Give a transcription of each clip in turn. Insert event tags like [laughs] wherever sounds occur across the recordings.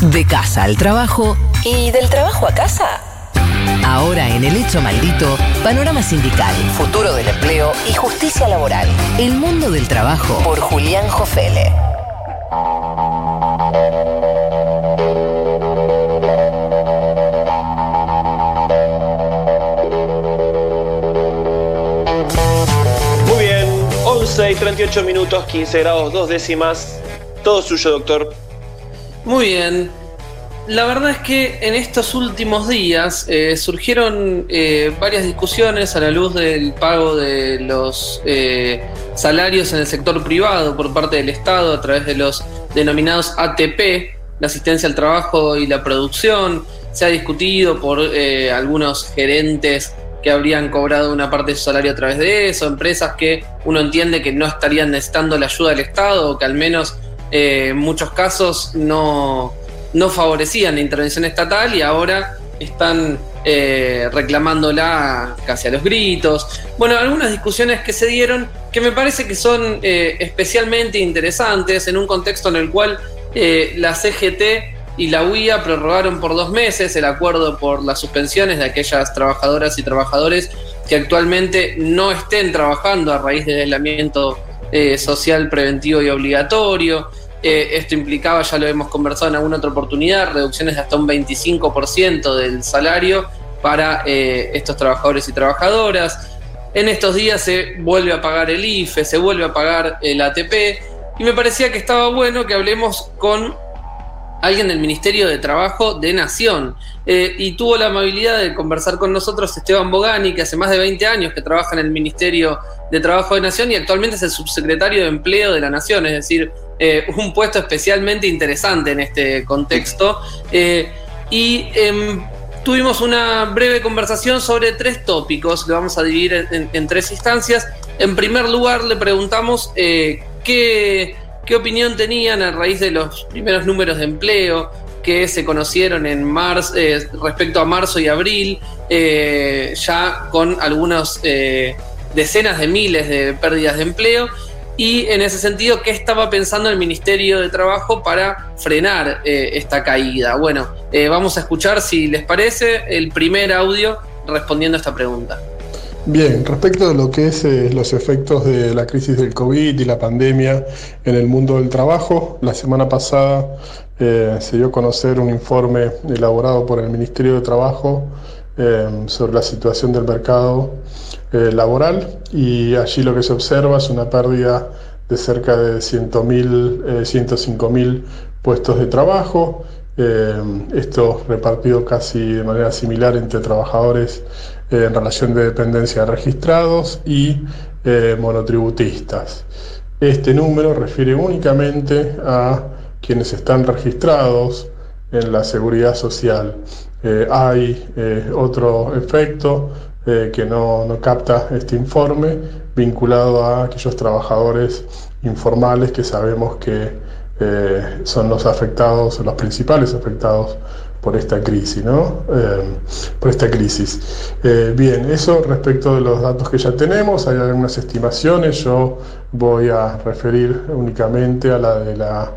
De casa al trabajo y del trabajo a casa. Ahora en El Hecho Maldito, panorama sindical, futuro del empleo y justicia laboral. El mundo del trabajo por Julián Jofele. Muy bien, 11 y 38 minutos, 15 grados, dos décimas. Todo suyo, doctor. Muy bien. La verdad es que en estos últimos días eh, surgieron eh, varias discusiones a la luz del pago de los eh, salarios en el sector privado por parte del Estado a través de los denominados ATP, la asistencia al trabajo y la producción. Se ha discutido por algunos gerentes que habrían cobrado una parte de su salario a través de eso, empresas que uno entiende que no estarían necesitando la ayuda del Estado o que al menos en muchos casos no, no favorecían la intervención estatal y ahora están eh, reclamándola casi a los gritos. Bueno, algunas discusiones que se dieron que me parece que son eh, especialmente interesantes en un contexto en el cual eh, la CGT y la UIA prorrogaron por dos meses el acuerdo por las suspensiones de aquellas trabajadoras y trabajadores que actualmente no estén trabajando a raíz del aislamiento social preventivo y obligatorio. Eh, esto implicaba, ya lo hemos conversado en alguna otra oportunidad, reducciones de hasta un 25% del salario para eh, estos trabajadores y trabajadoras. En estos días se vuelve a pagar el IFE, se vuelve a pagar el ATP, y me parecía que estaba bueno que hablemos con alguien del Ministerio de Trabajo de Nación. Eh, y tuvo la amabilidad de conversar con nosotros Esteban Bogani, que hace más de 20 años que trabaja en el Ministerio de Trabajo de Nación y actualmente es el subsecretario de Empleo de la Nación, es decir, eh, un puesto especialmente interesante en este contexto. Eh, y em, tuvimos una breve conversación sobre tres tópicos, que vamos a dividir en, tres instancias. En primer lugar, le preguntamos qué, qué opinión tenían a raíz de los primeros números de empleo, que se conocieron en marzo, eh, respecto a marzo y abril, eh, ya con algunas eh, decenas de miles de pérdidas de empleo. Y en ese sentido, ¿qué estaba pensando el Ministerio de Trabajo para frenar esta caída? Bueno, vamos a escuchar, si les parece, el primer audio respondiendo a esta pregunta. Bien, respecto de lo que es los efectos de la crisis del COVID y la pandemia en el mundo del trabajo, la semana pasada eh, se dio a conocer un informe elaborado por el Ministerio de Trabajo eh, sobre la situación del mercado eh, laboral y allí lo que se observa es una pérdida de cerca de 100.000, 105.000 puestos de trabajo, esto repartido casi de manera similar entre trabajadores en relación de dependencia registrados y monotributistas. Este número refiere únicamente a quienes están registrados en la seguridad social. Eh, hay eh, otro efecto eh, que no, no, capta este informe vinculado a aquellos trabajadores informales que sabemos que son los afectados, los principales afectados por esta crisis, ¿no? por esta crisis. bien, eso respecto de los datos que ya tenemos, hay algunas estimaciones, yo voy a referir únicamente a la de la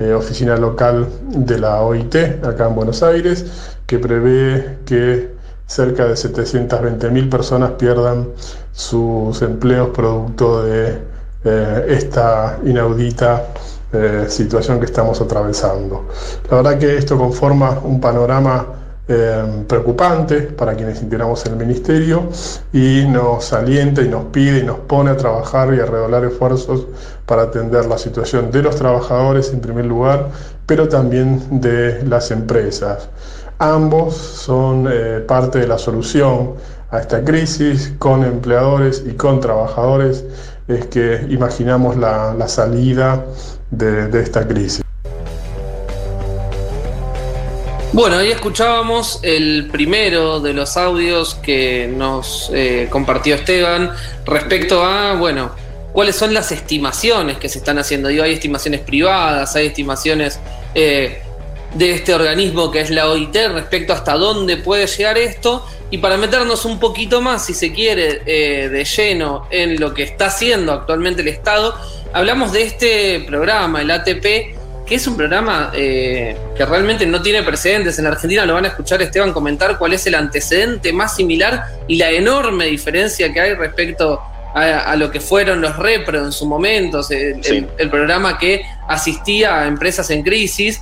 eh, oficina local de la OIT acá en Buenos Aires, que prevé que cerca de 720.000 personas pierdan sus empleos producto de eh, esta inaudita eh, situación que estamos atravesando. La verdad que esto conforma un panorama Em, preocupante para quienes integramos el ministerio y nos alienta y nos pide y nos pone a trabajar y a redoblar esfuerzos para atender la situación de los trabajadores en primer lugar, pero también de las empresas. Ambos son eh, parte de la solución a esta crisis, con empleadores y con trabajadores, es que imaginamos la, salida de esta crisis. Bueno, ahí escuchábamos el primero de los audios que nos eh, compartió Esteban respecto a, bueno, cuáles son las estimaciones que se están haciendo. Digo, hay estimaciones privadas, hay estimaciones eh, de este organismo que es la OIT respecto hasta dónde puede llegar esto. Y para meternos un poquito más, si se quiere, eh, de lleno en lo que está haciendo actualmente el Estado, hablamos de este programa, el ATP, que es un programa eh, que realmente no tiene precedentes. En Argentina lo van a escuchar Esteban comentar cuál es el antecedente más similar y la enorme diferencia que hay respecto a, lo que fueron los Repro en su momento, el, programa que asistía a empresas en crisis.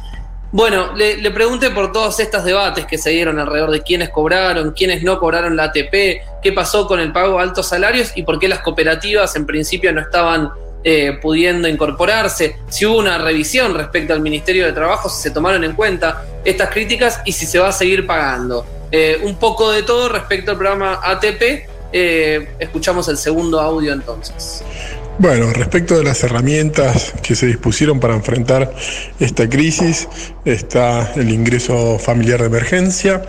Bueno, le, pregunté por todos estos debates que se dieron alrededor de quiénes cobraron, quiénes no cobraron la ATP, qué pasó con el pago de altos salarios y por qué las cooperativas en principio no estaban eh, pudiendo incorporarse, si hubo una revisión respecto al Ministerio de Trabajo, si se tomaron en cuenta estas críticas y si se va a seguir pagando. Eh, un poco de todo respecto al programa ATP. Eh, escuchamos el segundo audio entonces. Bueno, respecto de las herramientas que se dispusieron para enfrentar esta crisis, está el ingreso familiar de emergencia,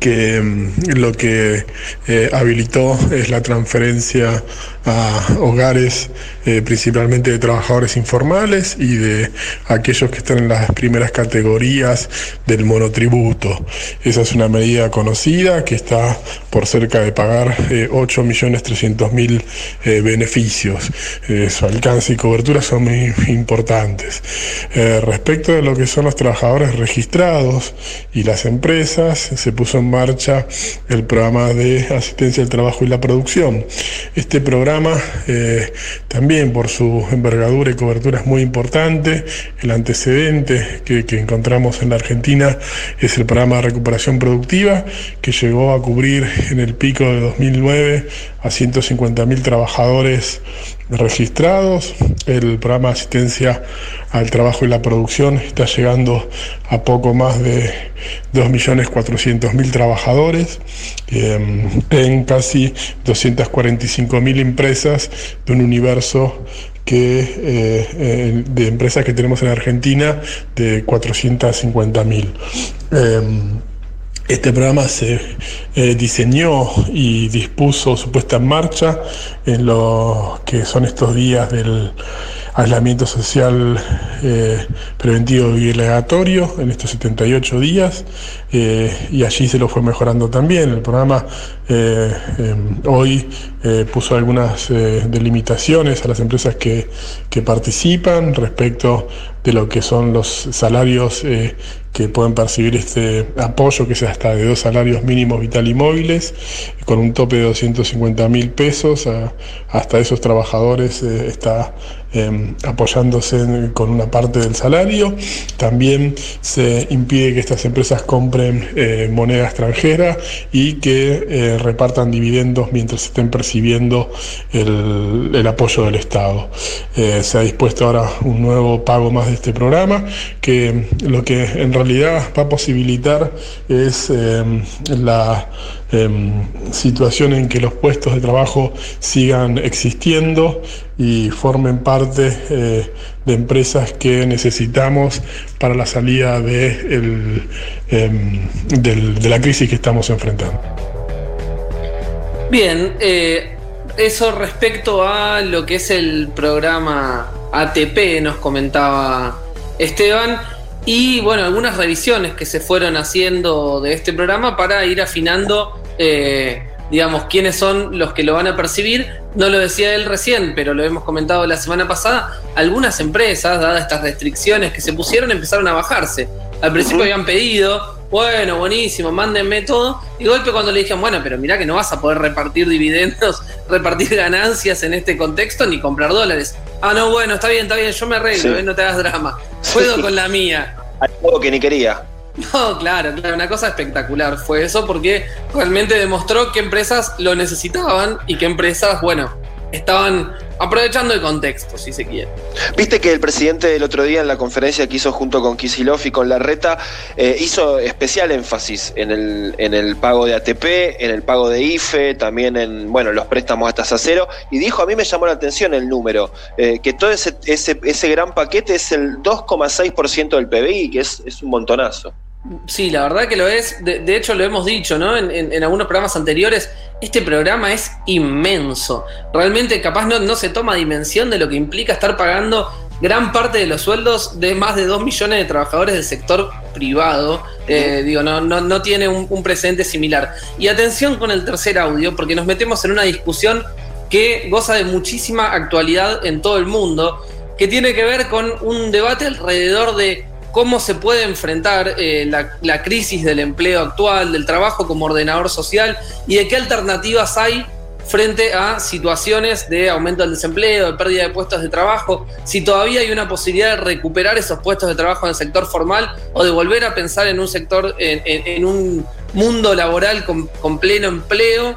que mm, lo que eh, habilitó es la transferencia a hogares eh, principalmente de trabajadores informales y de aquellos que están en las primeras categorías del monotributo. Esa es una medida conocida que está por cerca de pagar 8.300.000 eh, beneficios. Eh, su alcance y cobertura son muy importantes. Eh, respecto de lo que son los trabajadores registrados y las empresas, se puso en marcha el programa de asistencia al trabajo y la producción. Este programa eh, también por su envergadura y cobertura es muy importante. El antecedente que, que encontramos en la Argentina es el programa de recuperación productiva que llegó a cubrir en el pico de 2009 a 150.000 trabajadores registrados. El programa de asistencia al trabajo y la producción está llegando a poco más de 2.400.000 trabajadores em, en casi 245.000 empresas de un universo que, eh, de empresas que tenemos en Argentina de 450.000. Este programa se eh, diseñó y dispuso su puesta en marcha en lo que son estos días del aislamiento social eh, preventivo y obligatorio en estos 78 días eh, y allí se lo fue mejorando también. El programa em, hoy puso algunas delimitaciones a las empresas que, que participan respecto de lo que son los salarios eh, que pueden percibir este apoyo, que es hasta de dos salarios mínimos vital y móviles, con un tope de 250 mil pesos. hasta esos trabajadores eh, está em, apoyándose con una parte del salario. También se impide que estas empresas compren eh, moneda extranjera y que repartan dividendos mientras estén percibiendo el, el apoyo del Estado. se ha dispuesto ahora un nuevo pago más de este programa, que lo que en realidad va a posibilitar es em, la em, situación en que los puestos de trabajo sigan existiendo y formen parte eh, de empresas que necesitamos para la salida de, em, de la crisis que estamos enfrentando. Bien, eh, eso respecto a lo que es el programa ATP, nos comentaba Esteban. Y bueno, algunas revisiones que se fueron haciendo de este programa para ir afinando, eh, digamos, quiénes son los que lo van a percibir. No lo decía él recién, pero lo hemos comentado la semana pasada. Algunas empresas, dadas estas restricciones que se pusieron, empezaron a bajarse. Al principio habían pedido, bueno, buenísimo, mándenme todo. Y golpe cuando le dijeron, bueno, pero mirá que no vas a poder repartir dividendos, [laughs] repartir ganancias en este contexto ni comprar dólares. Ah, no, bueno, está bien, está bien, yo me arreglo, eh, no te hagas drama. Puedo con la mía. Algo que ni quería. [laughs] No, claro, claro, una cosa espectacular fue eso porque realmente demostró que empresas lo necesitaban y que empresas, bueno, estaban aprovechando el contexto, si se quiere. Viste que el presidente el otro día en la conferencia que hizo junto con Kisilov y con Larreta eh, hizo especial énfasis en el, en el pago de ATP, en el pago de IFE, también en bueno los préstamos a tasa cero, y dijo, a mí me llamó la atención el número, eh, que todo ese, ese, ese gran paquete es el 2,6% del PBI, que es, es un montonazo. Sí, la verdad que lo es. De, hecho, lo hemos dicho, ¿no? En, algunos programas anteriores, este programa es inmenso. Realmente, capaz no, no, se toma dimensión de lo que implica estar pagando gran parte de los sueldos de más de 2 millones de trabajadores del sector privado. Eh, digo, no, no, no tiene un, un precedente similar. Y atención con el tercer audio, porque nos metemos en una discusión que goza de muchísima actualidad en todo el mundo que tiene que ver con un debate alrededor de cómo se puede enfrentar eh, la, crisis del empleo actual, del trabajo como ordenador social y de qué alternativas hay frente a situaciones de aumento del desempleo, de pérdida de puestos de trabajo, si todavía hay una posibilidad de recuperar esos puestos de trabajo en el sector formal o de volver a pensar en un sector, en, un mundo laboral con pleno empleo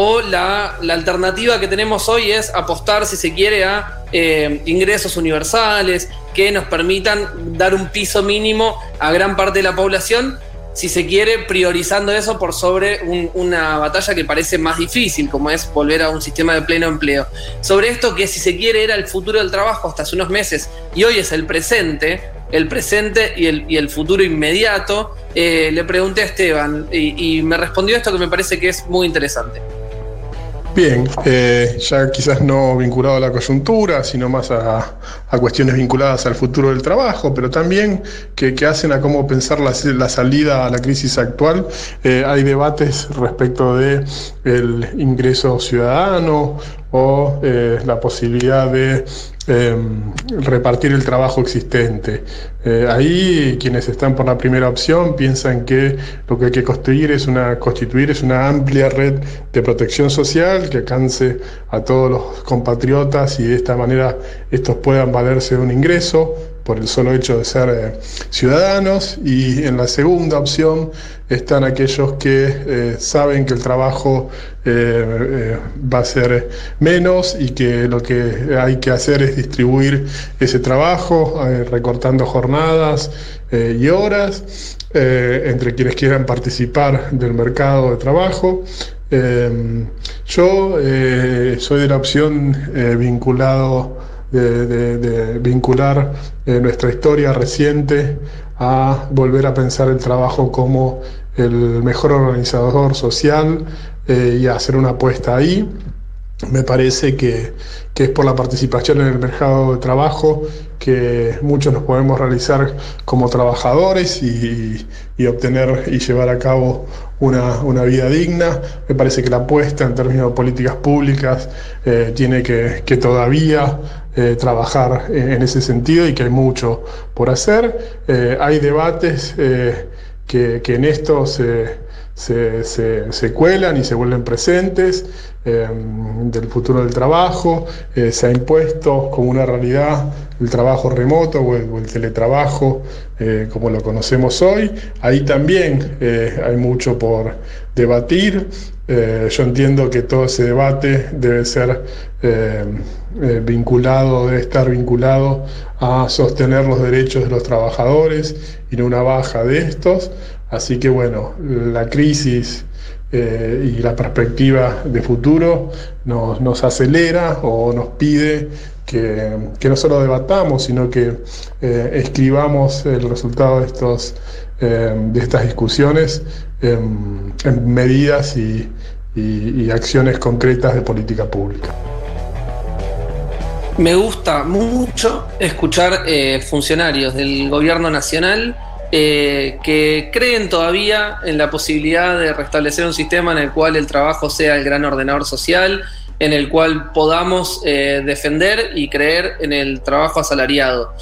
o la, alternativa que tenemos hoy es apostar, si se quiere, a eh, ingresos universales que nos permitan dar un piso mínimo a gran parte de la población, si se quiere, priorizando eso por sobre una batalla que parece más difícil, como es volver a un sistema de pleno empleo. Sobre esto que si se quiere era el futuro del trabajo hasta hace unos meses y hoy es el presente, el presente y el, futuro inmediato, eh, le pregunté a Esteban y me respondió esto que me parece que es muy interesante. Bien, eh, ya quizás no vinculado a la coyuntura, sino más a, cuestiones vinculadas al futuro del trabajo, pero también que, hacen a cómo pensar la, salida a la crisis actual. Eh, hay debates respecto de el ingreso ciudadano o eh, la posibilidad de em, repartir el trabajo existente. Eh, ahí quienes están por la primera opción piensan que lo que hay que construir es una, constituir es una amplia red de protección social que alcance a todos los compatriotas y de esta manera estos puedan valerse de un ingreso por el solo hecho de ser eh, ciudadanos y en la segunda opción están aquellos que eh, saben que el trabajo eh, va a ser menos y que lo que hay que hacer es distribuir ese trabajo recortando jornadas y horas entre quienes quieran participar del mercado de trabajo. yo soy de la opción vinculado de, vincular eh, nuestra historia reciente a volver a pensar el trabajo como el mejor organizador social eh, y hacer una apuesta ahí. Me parece que, es por la participación en el mercado de trabajo que muchos nos podemos realizar como trabajadores y, obtener y llevar a cabo una, vida digna. Me parece que la apuesta en términos de políticas públicas eh, tiene que, que todavía eh, trabajar en, ese sentido y que hay mucho por hacer. Eh, hay debates eh, que, en esto se, se, cuelan y se vuelven presentes del futuro del trabajo. se ha impuesto como una realidad el trabajo remoto o el, teletrabajo como lo conocemos hoy. Ahí también hay mucho por debatir. yo entiendo que todo ese debate debe ser eh, vinculado, debe estar vinculado a sostener los derechos de los trabajadores y no una baja de estos. Así que bueno, la crisis eh, y la perspectiva de futuro nos, acelera o nos pide que, no solo debatamos, sino que eh, escribamos el resultado de, estos, de estas discusiones en, medidas y acciones concretas de política pública. Me gusta mucho escuchar eh, funcionarios del gobierno nacional eh, que creen todavía en la posibilidad de restablecer un sistema en el cual el trabajo sea el gran ordenador social, en el cual podamos eh, defender y creer en el trabajo asalariado.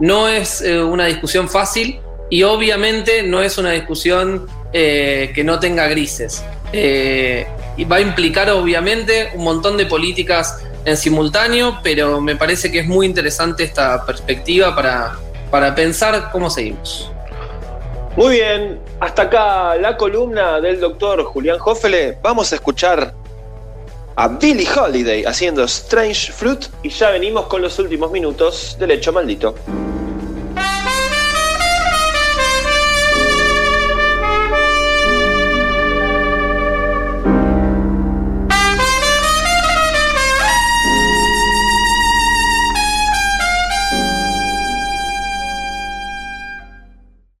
no es una discusión fácil y obviamente no es una discusión que no tenga grises. y va a implicar obviamente un montón de políticas en simultáneo, pero me parece que es muy interesante esta perspectiva para, para pensar cómo seguimos. Muy bien, hasta acá la columna del doctor Julián Hoffele. Vamos a escuchar a Billie Holiday haciendo Strange Fruit y ya venimos con los últimos minutos del hecho maldito.